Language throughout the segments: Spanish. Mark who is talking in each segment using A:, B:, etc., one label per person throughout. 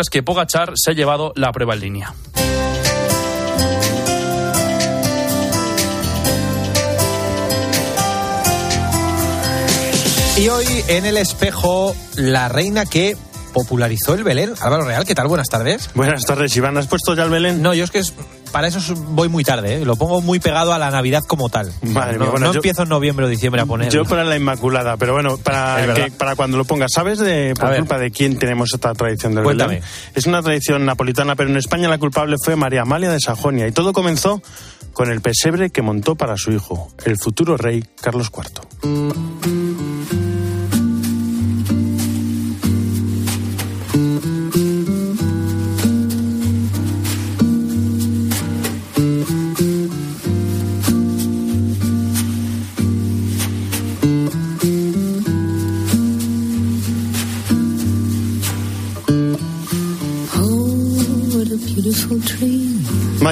A: es que Pogachar se ha llevado la prueba en línea.
B: Y hoy en el espejo, la reina que popularizó el Belén. Álvaro Real, ¿qué tal? Buenas tardes.
C: Buenas tardes, Iván. ¿Has puesto ya el Belén?
B: No, yo es que es, para eso voy muy tarde, ¿eh? lo pongo muy pegado a la Navidad como tal.
C: Vale,
B: no,
C: bueno,
B: no
C: yo-
B: empiezo en noviembre o diciembre a poner.
C: Yo para la Inmaculada, pero bueno, para, que- para cuando lo pongas, ¿sabes de por
B: A ver.
C: culpa de quién tenemos esta tradición del
B: Cuéntame.
C: Belén? Es una tradición napolitana, pero en España la culpable fue María Amalia de Sajonia y todo comenzó con el pesebre que montó para su hijo, el futuro rey Carlos IV.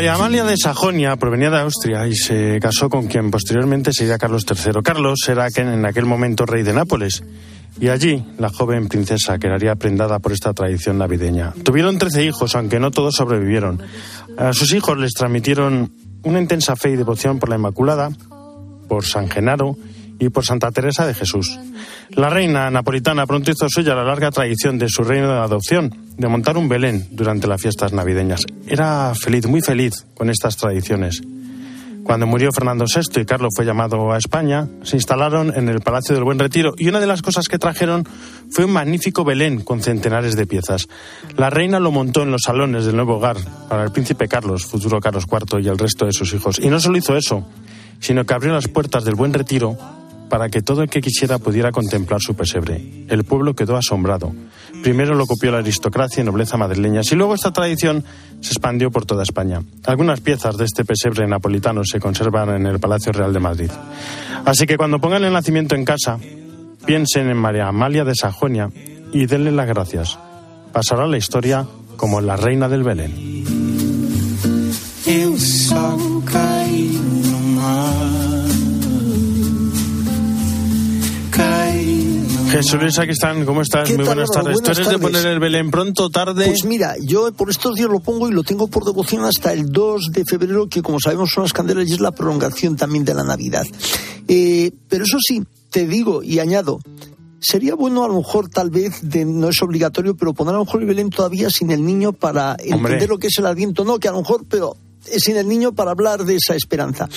C: Amalia de Sajonia provenía de Austria y se casó con quien posteriormente sería Carlos III. Carlos era en aquel momento rey de Nápoles. Y allí, la joven princesa quedaría prendada por esta tradición navideña. Tuvieron 13 hijos, aunque no todos sobrevivieron. A sus hijos les transmitieron una intensa fe y devoción por la Inmaculada, por San Genaro y por Santa Teresa de Jesús. La reina napolitana pronto hizo suya la larga tradición de su reino de adopción, de montar un Belén durante las fiestas navideñas. Era feliz, muy feliz con estas tradiciones. Cuando murió Fernando VI y Carlos fue llamado a España, se instalaron en el Palacio del Buen Retiro y una de las cosas que trajeron fue un magnífico Belén con centenares de piezas. La reina lo montó en los salones del nuevo hogar para el príncipe Carlos, futuro Carlos IV y el resto de sus hijos. Y no solo hizo eso, sino que abrió las puertas del Buen Retiro para que todo el que quisiera pudiera contemplar su pesebre. El pueblo quedó asombrado. Primero lo copió la aristocracia y nobleza madrileñas y luego esta tradición se expandió por toda España. Algunas piezas de este pesebre napolitano se conservan en el Palacio Real de Madrid. Así que cuando pongan el nacimiento en casa, piensen en María Amalia de Sajonia y denle las gracias. Pasará la historia como la reina del Belén. Jesús. ¿Cómo estás?
D: ¿Qué
C: Muy buenas tardes. ¿Tú eres de poner el Belén pronto, tarde?
D: Pues mira, yo por estos días lo pongo y lo tengo por devoción hasta el 2 de febrero, que como sabemos son las candelas y es la prolongación también de la Navidad. Eh, pero eso sí, te digo y añado, sería bueno a lo mejor tal vez, de, no es obligatorio, pero poner a lo mejor el Belén todavía sin el niño para
C: Hombre.
D: entender lo que es el Adviento, no, que a lo mejor, pero sin el niño para hablar de esa esperanza.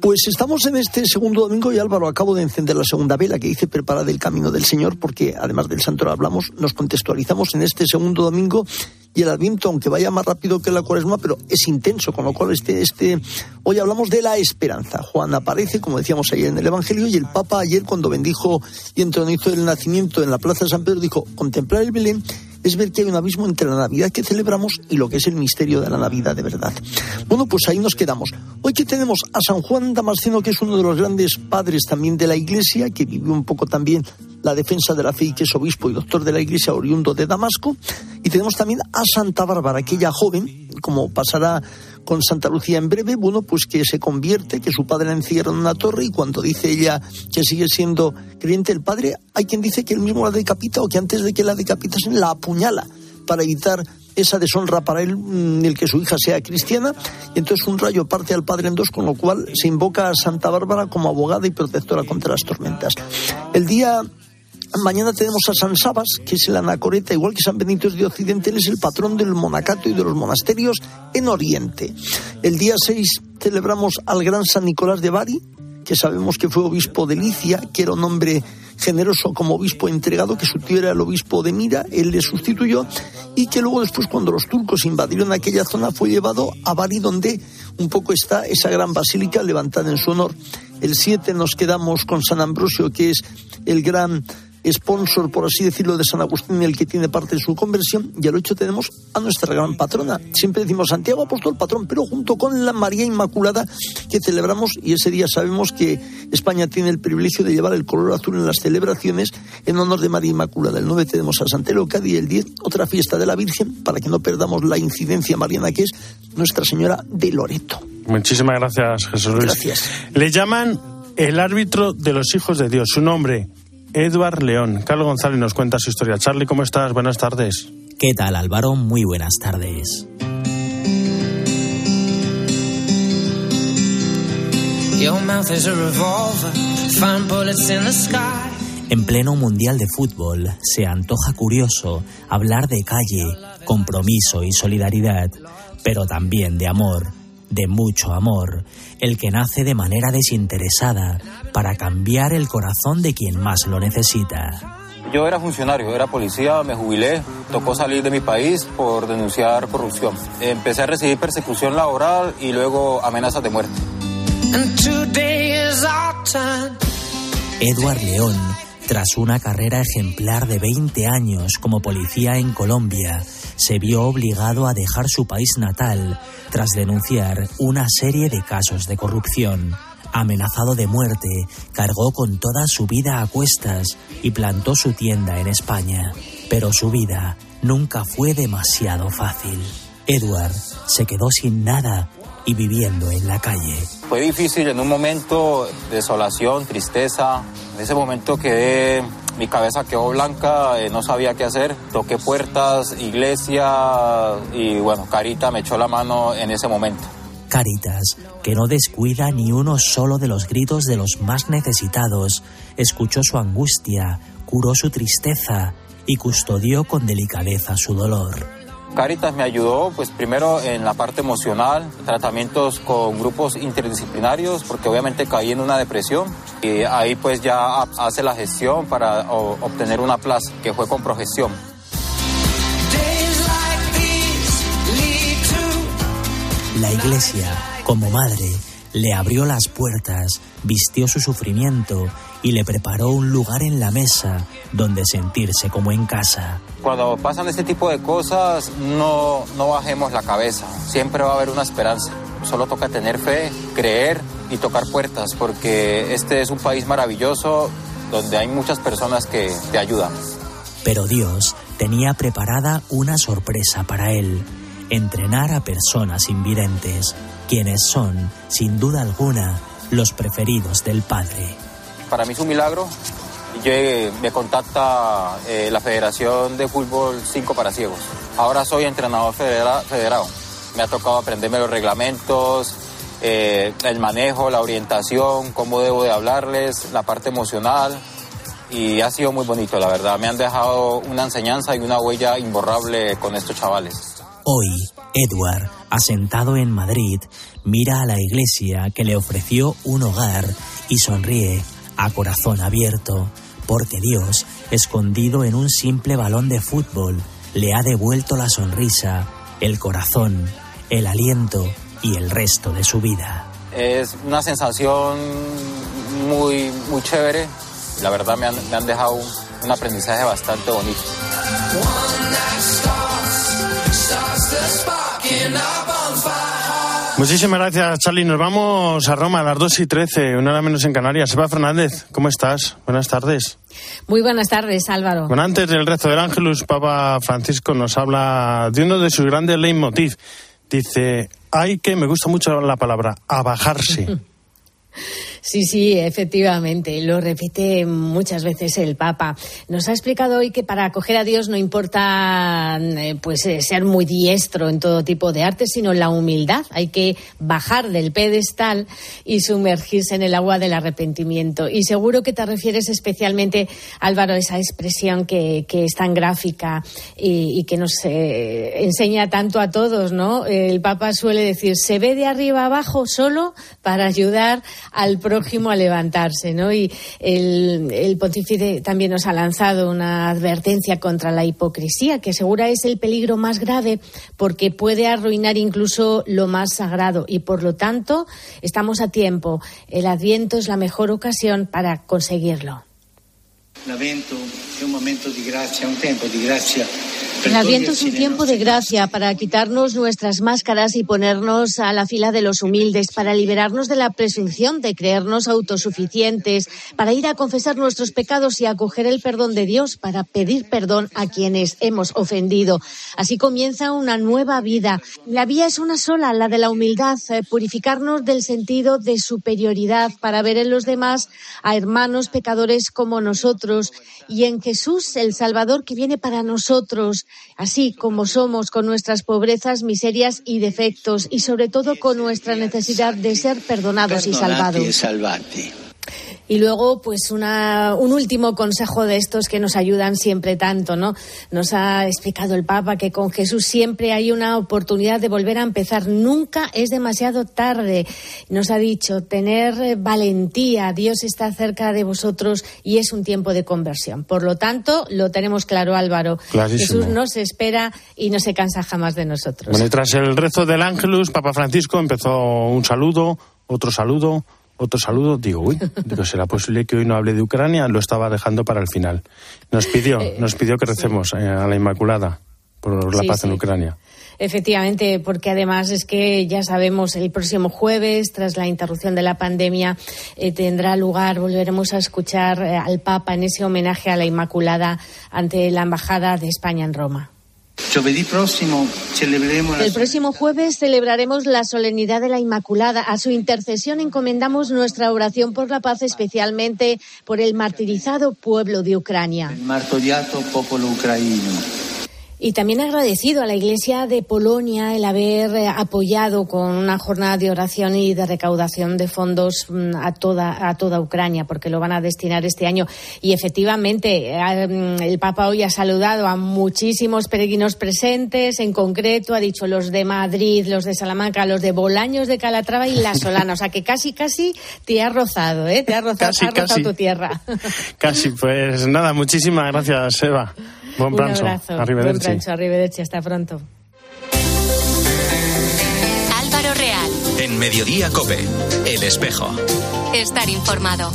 D: Pues estamos en este segundo domingo y Álvaro, acabo de encender la segunda vela que dice preparad el camino del Señor, porque además del santo hablamos, nos contextualizamos en este segundo domingo y el Adviento, aunque vaya más rápido que la cuaresma, pero es intenso, con lo cual este, este, hoy hablamos de la esperanza. Juan aparece, como decíamos ayer en el Evangelio, y el Papa ayer cuando bendijo y entronizó el nacimiento en la Plaza de San Pedro, dijo, contemplar el Belén es ver que hay un abismo entre la Navidad que celebramos y lo que es el misterio de la Navidad de verdad. Bueno, pues ahí nos quedamos. Hoy que tenemos a San Juan Damasceno, que es uno de los grandes padres también de la Iglesia, que vivió un poco también la defensa de la fe y que es obispo y doctor de la Iglesia oriundo de Damasco. Y tenemos también a Santa Bárbara, aquella joven, como pasará con Santa Lucía en breve, bueno, pues que se convierte, que su padre la encierra en una torre y cuando dice ella que sigue siendo creyente el padre, hay quien dice que él mismo la decapita o que antes de que la decapitasen la apuñala para evitar esa deshonra para él, mm, el que su hija sea cristiana, y entonces un rayo parte al padre en dos, con lo cual se invoca a Santa Bárbara como abogada y protectora contra las tormentas. El día Mañana tenemos a San Sabas, que es el anacoreta, igual que San Benito es de Occidente, él es el patrón del monacato y de los monasterios en Oriente. El día 6 celebramos al gran San Nicolás de Bari, que sabemos que fue obispo de Licia, que era un hombre generoso como obispo entregado, que su tío era el obispo de Mira, él le sustituyó, y que luego después cuando los turcos invadieron aquella zona fue llevado a Bari, donde un poco está esa gran basílica levantada en su honor. El 7 nos quedamos con San Ambrosio, que es el gran sponsor, por así decirlo, de San Agustín, el que tiene parte de su conversión, y al 8 tenemos a nuestra gran patrona. Siempre decimos Santiago Apóstol Patrón, pero junto con la María Inmaculada que celebramos, y ese día sabemos que España tiene el privilegio de llevar el color azul en las celebraciones en honor de María Inmaculada. El 9 tenemos a Santa Eleucadia y el 10 otra fiesta de la Virgen, para que no perdamos la incidencia mariana que es Nuestra Señora de Loreto.
C: Muchísimas gracias, Jesús Luis.
D: Gracias.
C: Le llaman el árbitro de los hijos de Dios. Su nombre, Edward León. Carlos González nos cuenta su historia. Charlie, ¿cómo estás? Buenas tardes.
E: ¿Qué tal Álvaro? Muy buenas tardes. En pleno Mundial de Fútbol se antoja curioso hablar de calle, compromiso y solidaridad, pero también de amor, de mucho amor, el que nace de manera desinteresada para cambiar el corazón de quien más lo necesita.
F: Yo era funcionario, era policía, me jubilé, tocó salir de mi país por denunciar corrupción. Empecé a recibir persecución laboral y luego amenazas de muerte.
E: Edward León tras una carrera ejemplar de 20 años como policía en Colombia, se vio obligado a dejar su país natal tras denunciar una serie de casos de corrupción. Amenazado de muerte, cargó con toda su vida a cuestas y plantó su tienda en España. Pero su vida nunca fue demasiado fácil. Edward se quedó sin nada y viviendo en la calle.
F: Fue difícil en un momento, desolación, tristeza. En ese momento quedé, mi cabeza quedó blanca, eh, no sabía qué hacer. Toqué puertas, iglesia y bueno, Carita me echó la mano en ese momento.
E: Caritas, que no descuida ni uno solo de los gritos de los más necesitados, escuchó su angustia, curó su tristeza y custodió con delicadeza su dolor.
F: Caritas me ayudó, pues primero en la parte emocional, tratamientos con grupos interdisciplinarios, porque obviamente caí en una depresión y ahí pues ya hace la gestión para obtener una plaza, que fue con progestión.
E: La iglesia, como madre, le abrió las puertas, vistió su sufrimiento y le preparó un lugar en la mesa donde sentirse como en casa.
F: Cuando pasan este tipo de cosas, no, no bajemos la cabeza, siempre va a haber una esperanza. Solo toca tener fe, creer y tocar puertas, porque este es un país maravilloso donde hay muchas personas que te ayudan.
E: Pero Dios tenía preparada una sorpresa para él, entrenar a personas invidentes quienes son, sin duda alguna, los preferidos del Padre.
F: Para mí es un milagro. Yo, me contacta eh, la Federación de Fútbol 5 para Ciegos. Ahora soy entrenador federado. Me ha tocado aprenderme los reglamentos, eh, el manejo, la orientación, cómo debo de hablarles, la parte emocional. Y ha sido muy bonito, la verdad. Me han dejado una enseñanza y una huella imborrable con estos chavales.
E: Hoy, Edward, asentado en Madrid, mira a la iglesia que le ofreció un hogar y sonríe a corazón abierto, porque Dios, escondido en un simple balón de fútbol, le ha devuelto la sonrisa, el corazón, el aliento y el resto de su vida.
F: Es una sensación muy, muy chévere. La verdad me han, me han dejado un, un aprendizaje bastante bonito.
C: Muchísimas gracias, Charlie. Nos vamos a Roma a las 2 y 13, una hora menos en Canarias. Eva Fernández, ¿cómo estás? Buenas tardes.
G: Muy buenas tardes, Álvaro.
C: Bueno, antes del resto del Ángelus, Papa Francisco nos habla de uno de sus grandes leitmotiv. Dice, hay que, me gusta mucho la palabra, abajarse.
G: Sí, sí, efectivamente. Lo repite muchas veces el Papa. Nos ha explicado hoy que para acoger a Dios no importa eh, pues eh, ser muy diestro en todo tipo de arte, sino la humildad. Hay que bajar del pedestal y sumergirse en el agua del arrepentimiento. Y seguro que te refieres especialmente, Álvaro, a esa expresión que, es tan gráfica y, que nos eh, enseña tanto a todos, ¿no? El Papa suele decir, se ve de arriba abajo solo para ayudar al prójimo a levantarse, ¿no? Y el, el pontífice también nos ha lanzado una advertencia contra la hipocresía, que segura es el peligro más grave porque puede arruinar incluso lo más sagrado y por lo tanto estamos a tiempo. El Adviento es la mejor ocasión para conseguirlo.
H: Un momento de gracia, un tiempo de gracia
G: el Adviento es un tiempo de gracia para quitarnos nuestras máscaras y ponernos a la fila de los humildes, para liberarnos de la presunción de creernos autosuficientes, para ir a confesar nuestros pecados y acoger el perdón de Dios, para pedir perdón a quienes hemos ofendido. Así comienza una nueva vida. La vía es una sola, la de la humildad, eh, purificarnos del sentido de superioridad para ver en los demás a hermanos pecadores como nosotros y en Jesús, el Salvador que viene para nosotros así como somos, con nuestras pobrezas, miserias y defectos, y sobre todo con nuestra necesidad de ser perdonados y salvados. Y luego, pues una, un último consejo de estos que nos ayudan siempre tanto, ¿no? Nos ha explicado el Papa que con Jesús siempre hay una oportunidad de volver a empezar. Nunca es demasiado tarde. Nos ha dicho tener eh, valentía. Dios está cerca de vosotros y es un tiempo de conversión. Por lo tanto, lo tenemos claro, Álvaro. Jesús nos espera y no se cansa jamás de nosotros.
C: Bueno, y tras el rezo del Ángelus, Papa Francisco empezó un saludo, otro saludo otro saludo, digo, uy, digo, será posible que hoy no hable de Ucrania, lo estaba dejando para el final. Nos pidió, eh, nos pidió que recemos eh, a la Inmaculada por la paz en Ucrania.
G: Efectivamente, porque además es que ya sabemos, el próximo jueves, tras la interrupción de la pandemia, eh, tendrá lugar, volveremos a escuchar al Papa en ese homenaje a la Inmaculada ante la Embajada de España en Roma. El próximo jueves celebraremos la solemnidad de la Inmaculada. A su intercesión encomendamos nuestra oración por la paz, especialmente por el martirizado pueblo de Ucrania.
H: El pueblo ucraniano.
G: Y también agradecido a la Iglesia de Polonia el haber eh, apoyado con una jornada de oración y de recaudación de fondos mm, a toda, a toda Ucrania, porque lo van a destinar este año. Y efectivamente, mm, el Papa hoy ha saludado a muchísimos peregrinos presentes, en concreto ha dicho los de Madrid, los de Salamanca, los de Bolaños de Calatrava y La Solana. O sea que casi, casi te ha rozado, ¿eh? Te ha rozado, ha rozado tu tierra.
C: Casi, pues nada, muchísimas gracias, Eva. Buen
G: Un abrazo. Buen pranzo, arrivederci. Hasta pronto.
I: Álvaro Real.
J: En Mediodía Cope. El espejo.
I: Estar informado.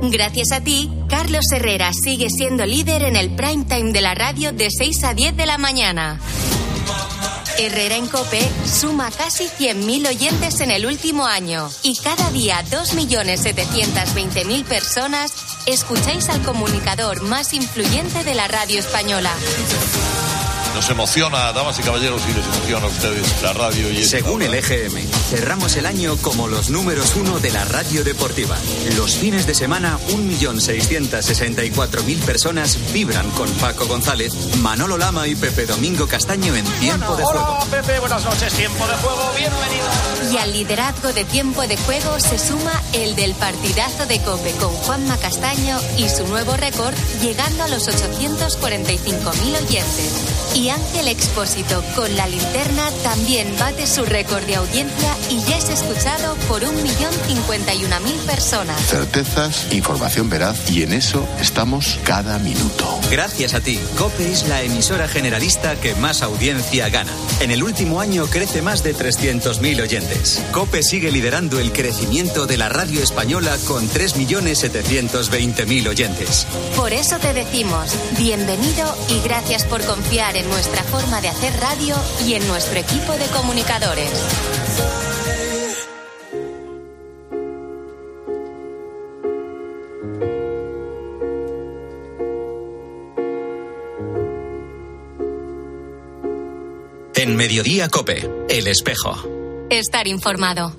I: Gracias a ti, Carlos Herrera sigue siendo líder en el prime time de la radio de 6 a 10 de la mañana. Herrera en Cope suma casi 100.000 oyentes en el último año y cada día 2.720.000 personas escucháis al comunicador más influyente de la radio española.
K: Nos emociona, damas y caballeros, y les emociona a ustedes la radio. Y
J: Según el EGM, cerramos el año como los números uno de la radio deportiva. Los fines de semana, 1.664.000 personas vibran con Paco González, Manolo Lama y Pepe Domingo Castaño en Tiempo de Juego.
L: Hola, Pepe, buenas noches, Tiempo de Juego, bienvenido.
I: Y al liderazgo de Tiempo de Juego se suma el del partidazo de Cope con Juanma Castaño y su nuevo récord, llegando a los 845.000 oyentes. Y Ángel Expósito con la linterna también bate su récord de audiencia y ya es escuchado por un millón cincuenta y una mil personas.
M: Certezas, información veraz y en eso estamos cada minuto.
J: Gracias a ti, COPE es la emisora generalista que más audiencia gana. En el último año crece más de 300.000 oyentes. COPE sigue liderando el crecimiento de la radio española con 3.720.000 oyentes.
I: Por eso te decimos, bienvenido y gracias por confiar en nuestra forma de hacer radio y en nuestro equipo de comunicadores.
J: En Mediodía Cope, El Espejo.
I: Estar informado.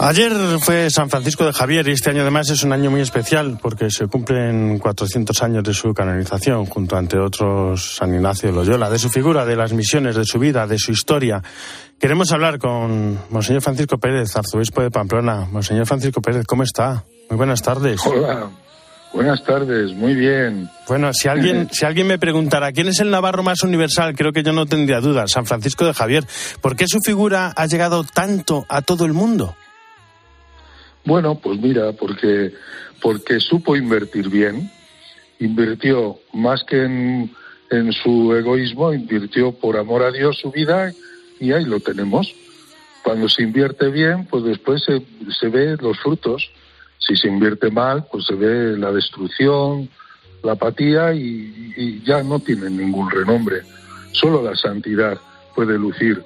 C: Ayer fue San Francisco de Javier y este año además es un año muy especial porque se cumplen 400 años de su canonización junto ante otros San Ignacio de Loyola, de su figura, de las misiones, de su vida, de su historia. Queremos hablar con Monseñor Francisco Pérez, arzobispo de Pamplona. Monseñor Francisco Pérez, ¿cómo está? Muy buenas tardes.
N: Hola. Buenas tardes, muy bien.
C: Bueno, si alguien, si alguien me preguntara quién es el navarro más universal, creo que yo no tendría dudas, San Francisco de Javier. ¿Por qué su figura ha llegado tanto a todo el mundo?
N: Bueno, pues mira, porque, porque supo invertir bien, invirtió más que en, en su egoísmo, invirtió por amor a Dios su vida y ahí lo tenemos. Cuando se invierte bien, pues después se, se ve los frutos. Si se invierte mal, pues se ve la destrucción, la apatía y, y ya no tiene ningún renombre. Solo la santidad puede lucir.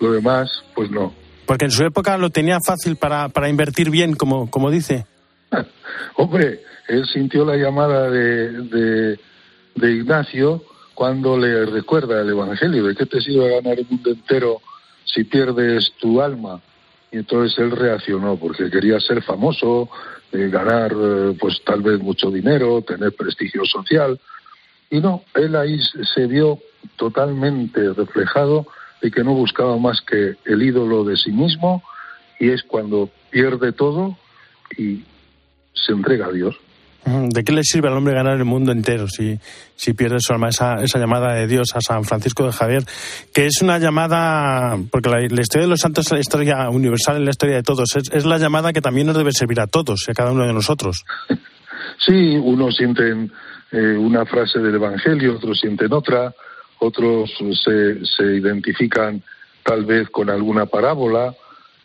N: Lo demás, pues no.
C: Porque en su época lo tenía fácil para, para invertir bien, como, como dice.
N: Hombre, él sintió la llamada de, de, de Ignacio cuando le recuerda el Evangelio, ¿de qué te sirve ganar el mundo entero si pierdes tu alma? Y entonces él reaccionó porque quería ser famoso, eh, ganar eh, pues tal vez mucho dinero, tener prestigio social. Y no, él ahí se vio totalmente reflejado de que no buscaba más que el ídolo de sí mismo y es cuando pierde todo y se entrega a Dios.
C: ¿De qué le sirve al hombre ganar el mundo entero si, si pierde su alma? Esa, esa llamada de Dios a San Francisco de Javier, que es una llamada, porque la, historia de los santos es la historia universal, en la historia de todos, es, la llamada que también nos debe servir a todos, a cada uno de nosotros.
N: Sí, unos sienten eh, una frase del Evangelio, otros sienten otra, otros se, se identifican tal vez con alguna parábola,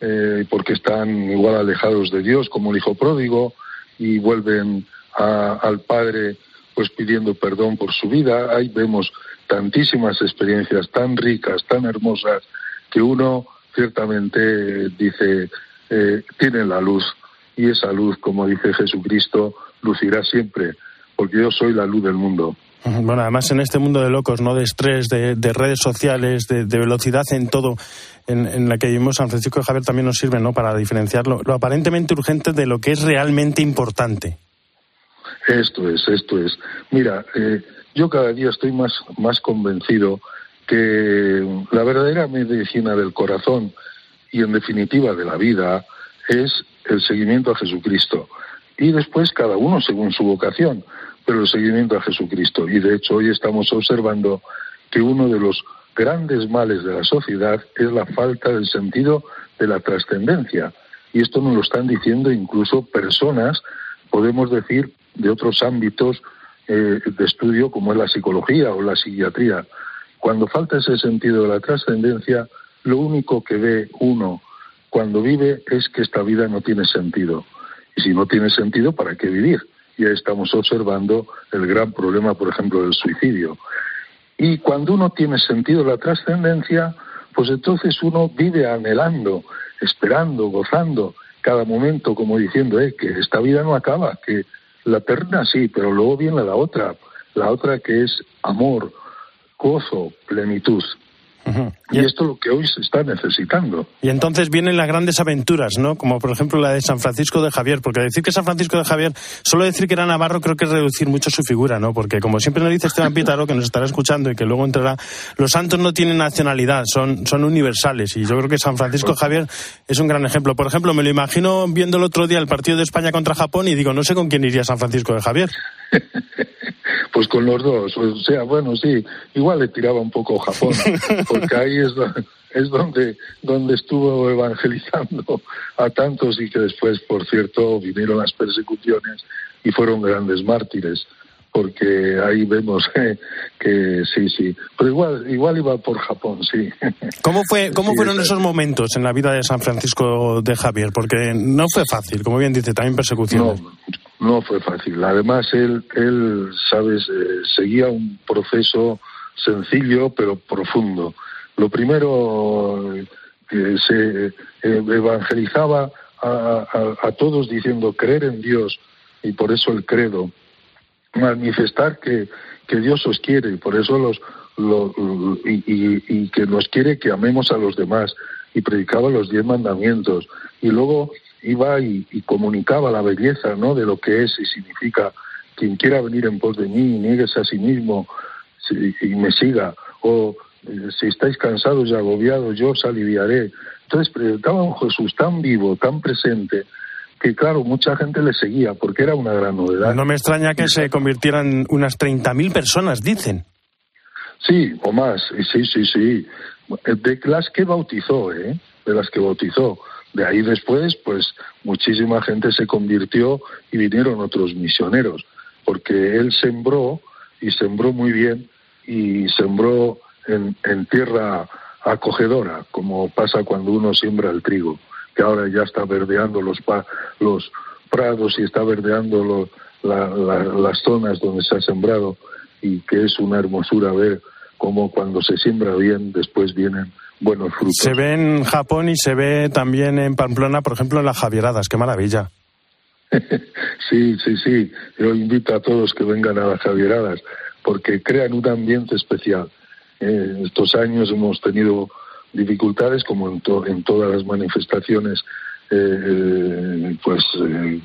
N: eh, porque están igual alejados de Dios, como el hijo pródigo, y vuelven al Padre pues pidiendo perdón por su vida. Ahí vemos tantísimas experiencias tan ricas, tan hermosas, que uno ciertamente dice, eh, tiene la luz, y esa luz, como dice Jesucristo, lucirá siempre, porque yo soy la luz del mundo.
C: Bueno, además en este mundo de locos, ¿no? De estrés, de, redes sociales, de, velocidad en todo, en, la que vivimos, San Francisco de Javier también nos sirve, ¿no? Para diferenciar lo, aparentemente urgente de lo que es realmente importante.
N: Esto es, esto es. Mira, eh, yo cada día estoy más, más convencido que la verdadera medicina del corazón y en definitiva de la vida es el seguimiento a Jesucristo. Y después cada uno según su vocación pero el seguimiento a Jesucristo. Y de hecho hoy estamos observando que uno de los grandes males de la sociedad es la falta del sentido de la trascendencia. Y esto nos lo están diciendo incluso personas, podemos decir, de otros ámbitos eh, de estudio como es la psicología o la psiquiatría. Cuando falta ese sentido de la trascendencia, lo único que ve uno cuando vive es que esta vida no tiene sentido. Y si no tiene sentido, ¿para qué vivir? Ya estamos observando el gran problema, por ejemplo, del suicidio. Y cuando uno tiene sentido la trascendencia, pues entonces uno vive anhelando, esperando, gozando cada momento, como diciendo eh, que esta vida no acaba, que la eterna sí, pero luego viene la otra, la otra que es amor, gozo, plenitud. Y esto es lo que hoy se está necesitando.
C: Y entonces vienen las grandes aventuras, ¿no? Como por ejemplo la de San Francisco de Javier, porque decir que San Francisco de Javier, solo decir que era navarro creo que es reducir mucho su figura, ¿no? Porque como siempre nos dice Esteban Pítaro, que nos estará escuchando y que luego entrará, los santos no tienen nacionalidad, son, son universales. Y yo creo que San Francisco de Javier es un gran ejemplo. Por ejemplo, me lo imagino viendo el otro día el partido de España contra Japón y digo, no sé con quién iría San Francisco de Javier.
N: Pues con los dos, o sea, bueno, sí, igual le tiraba un poco Japón, porque ahí es, es donde, donde estuvo evangelizando a tantos y que después, por cierto, vinieron las persecuciones y fueron grandes mártires, porque ahí vemos que sí, sí, pero igual, igual iba por Japón, sí.
C: ¿Cómo, fue, cómo fueron esos momentos en la vida de San Francisco de Javier? Porque no fue fácil, como bien dice, también persecuciones.
N: No, no fue fácil. Además, él, él sabes, eh, seguía un proceso sencillo pero profundo. Lo primero, que se eh, evangelizaba a, todos diciendo creer en Dios y por eso el credo, manifestar que, que Dios os quiere y por eso los, y, y, que nos quiere que amemos a los demás y predicaba los diez mandamientos y luego iba y, comunicaba la belleza ¿no? de lo que es y significa quien quiera venir en pos de mí, nieguese a sí mismo y me siga, o eh, si estáis cansados y agobiados, yo os aliviaré. Entonces presentaba a un Jesús tan vivo, tan presente, que claro, mucha gente le seguía porque era una gran novedad.
C: No me extraña que se convirtieran unas 30.000 personas, dicen.
N: Sí, o más, sí, sí, sí. De las que bautizó, ¿eh? De las que bautizó. De ahí después, pues muchísima gente se convirtió y vinieron otros misioneros, porque él sembró y sembró muy bien y sembró en, tierra acogedora, como pasa cuando uno siembra el trigo, que ahora ya está verdeando los, los prados y está verdeando las zonas donde se ha sembrado y que es una hermosura ver cómo cuando se siembra bien después vienen buenos frutos.
C: Se ve en Japón y se ve también en Pamplona, por ejemplo, en las Javieradas. ¡Qué maravilla!
N: sí, sí, sí. Yo invito a todos que vengan a las Javieradas, porque crean un ambiente especial. Eh, estos años hemos tenido dificultades, como en, en todas las manifestaciones, eh, pues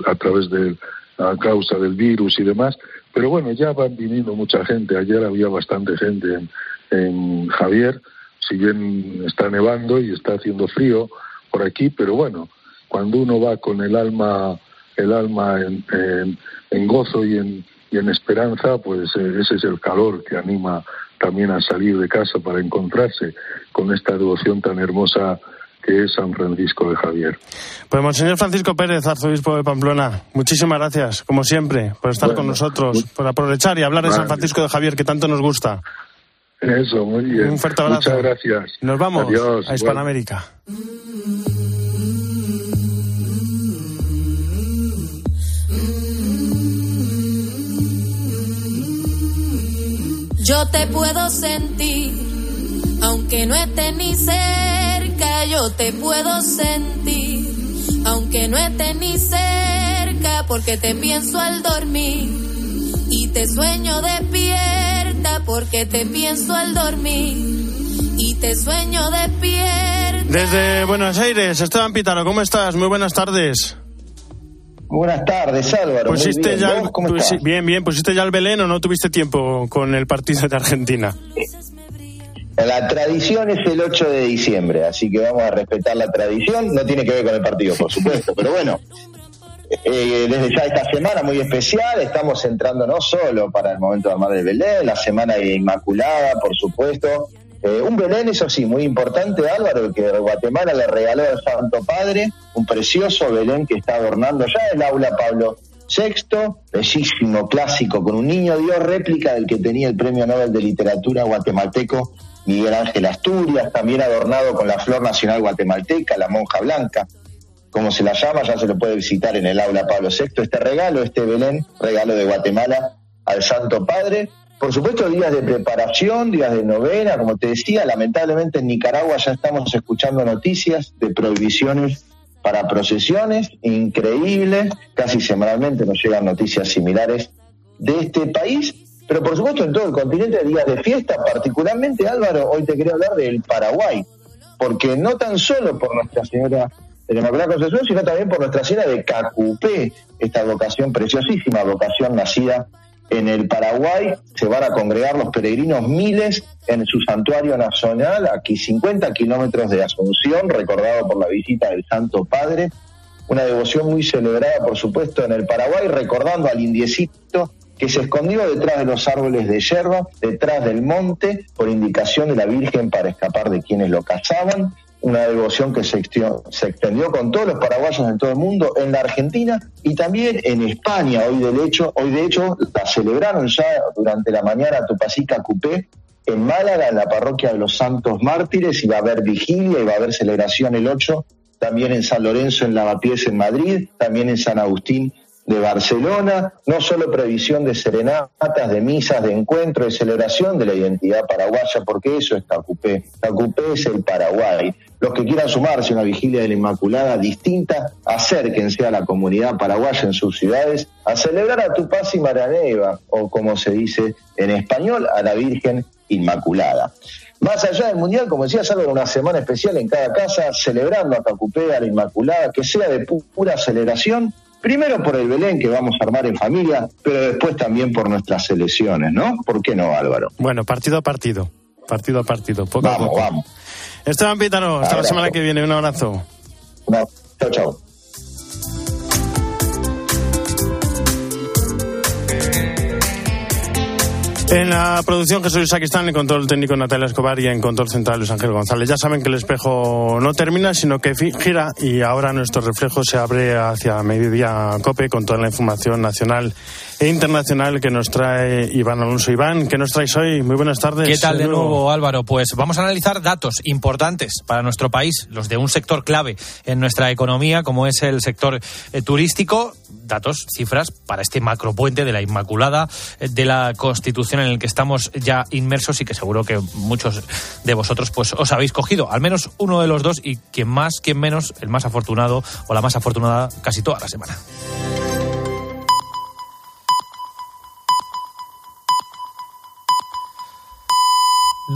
N: a través de a causa del virus y demás, pero bueno, ya van viniendo mucha gente. Ayer había bastante gente en, en Javier, si bien está nevando y está haciendo frío por aquí, pero bueno, cuando uno va con el alma, el alma en, en, gozo y en, y en esperanza, pues eh, ese es el calor que anima también a salir de casa para encontrarse con esta devoción tan hermosa que es San Francisco de Javier.
C: Pues Monseñor Francisco Pérez, arzobispo de Pamplona, muchísimas gracias, como siempre, por estar con nosotros, por aprovechar y hablar de San Francisco de Javier, que tanto nos gusta.
N: Eso, muy bien.
C: Un fuerte abrazo.
N: Muchas gracias.
C: Nos vamos
N: Adiós.
C: a Hispanoamérica.
O: Yo te puedo sentir, aunque no estés ni cerca, yo te puedo sentir, aunque no estés ni cerca, porque te pienso al dormir y te sueño despierta, porque te pienso al dormir y te sueño despierta.
C: Desde Buenos Aires, Esteban Pitaro, ¿cómo estás? Muy buenas tardes.
P: Buenas tardes, Álvaro.
C: ¿Pusiste
P: bien.
C: ya,
P: ¿Vos cómo
C: pues,
P: estás?
C: bien, bien, ¿pusiste ya el Belén o no tuviste tiempo con el partido de Argentina?
P: La tradición es el 8 de diciembre, así que vamos a respetar la tradición. No tiene que ver con el partido, por supuesto, pero bueno. Eh, desde ya esta semana muy especial, estamos entrando no solo para el momento de armar el Belén, la semana Inmaculada, por supuesto. Eh, un Belén, eso sí, muy importante, Álvaro, que Guatemala le regaló al Santo Padre, un precioso Belén que está adornando ya el aula Pablo VI, bellísimo clásico, con un niño Dios réplica del que tenía el Premio Nobel de Literatura guatemalteco Miguel Ángel Asturias, también adornado con la flor nacional guatemalteca, la monja blanca, como se la llama, ya se lo puede visitar en el aula Pablo VI. Este regalo, este Belén, regalo de Guatemala al Santo Padre. Por supuesto, días de preparación, días de novena, como te decía, lamentablemente en Nicaragua ya estamos escuchando noticias de prohibiciones para procesiones, increíbles, casi semanalmente nos llegan noticias similares de este país, pero por supuesto en todo el continente días de fiesta, particularmente Álvaro, hoy te quería hablar del Paraguay, porque no tan solo por Nuestra Señora de la Inmaculada Concepción, sino también por Nuestra Señora de Cacupé, esta vocación preciosísima, vocación nacida en el Paraguay, se van a congregar los peregrinos miles en su santuario nacional, aquí 50 kilómetros de Asunción, recordado por la visita del Santo Padre, una devoción muy celebrada, por supuesto, en el Paraguay, recordando al indiecito que se escondió detrás de los árboles de yerba, detrás del monte, por indicación de la Virgen para escapar de quienes lo cazaban. Una devoción que se extendió, con todos los paraguayos en todo el mundo, en la Argentina y también en España. Hoy, de hecho, hoy de hecho la celebraron ya durante la mañana Tupacica Cupé en Málaga, en la parroquia de los Santos Mártires, y va a haber vigilia y va a haber celebración el 8, también en San Lorenzo, en Lavapiés, en Madrid, también en San Agustín de Barcelona, no solo previsión de serenatas, de misas, de encuentro, de celebración de la identidad paraguaya, porque eso es Tacupé. Tacupé es el Paraguay. Los que quieran sumarse a una vigilia de la Inmaculada distinta, acérquense a la comunidad paraguaya en sus ciudades a celebrar a Tupaz y Maraneva, o como se dice en español, a la Virgen Inmaculada. Más allá del Mundial, como decía, salvo una semana especial en cada casa, celebrando a Tacupé, a la Inmaculada, que sea de pu- pura celebración, primero por el Belén que vamos a armar en familia, pero después también por nuestras selecciones, ¿no? ¿Por qué no, Álvaro?
C: Bueno, partido a partido. Partido a partido. Poco a
P: Vamos,
C: poco.
P: vamos.
C: Esteban Pitaro, hasta la semana que viene. Un abrazo.
P: Chao, chao.
C: En la producción Jesús Saquistán, en control técnico Natalia Escobar y en control central Luis Ángel González. Ya saben que el espejo no termina, sino que gira y ahora nuestro reflejo se abre hacia mediodía COPE con toda la información nacional e internacional que nos trae Iván Alonso. Iván, ¿qué nos traes hoy? Muy buenas tardes.
Q: ¿Qué tal de nuevo, Álvaro? Pues vamos a analizar datos importantes para nuestro país, los de un sector clave en nuestra economía, como es el sector eh, turístico. Datos, cifras para este macropuente de la Inmaculada, eh, de la Constitución en el que estamos ya inmersos y que seguro que muchos de vosotros pues os habéis cogido, al menos uno de los dos y quien más, quien menos, el más afortunado o la más afortunada casi toda la semana.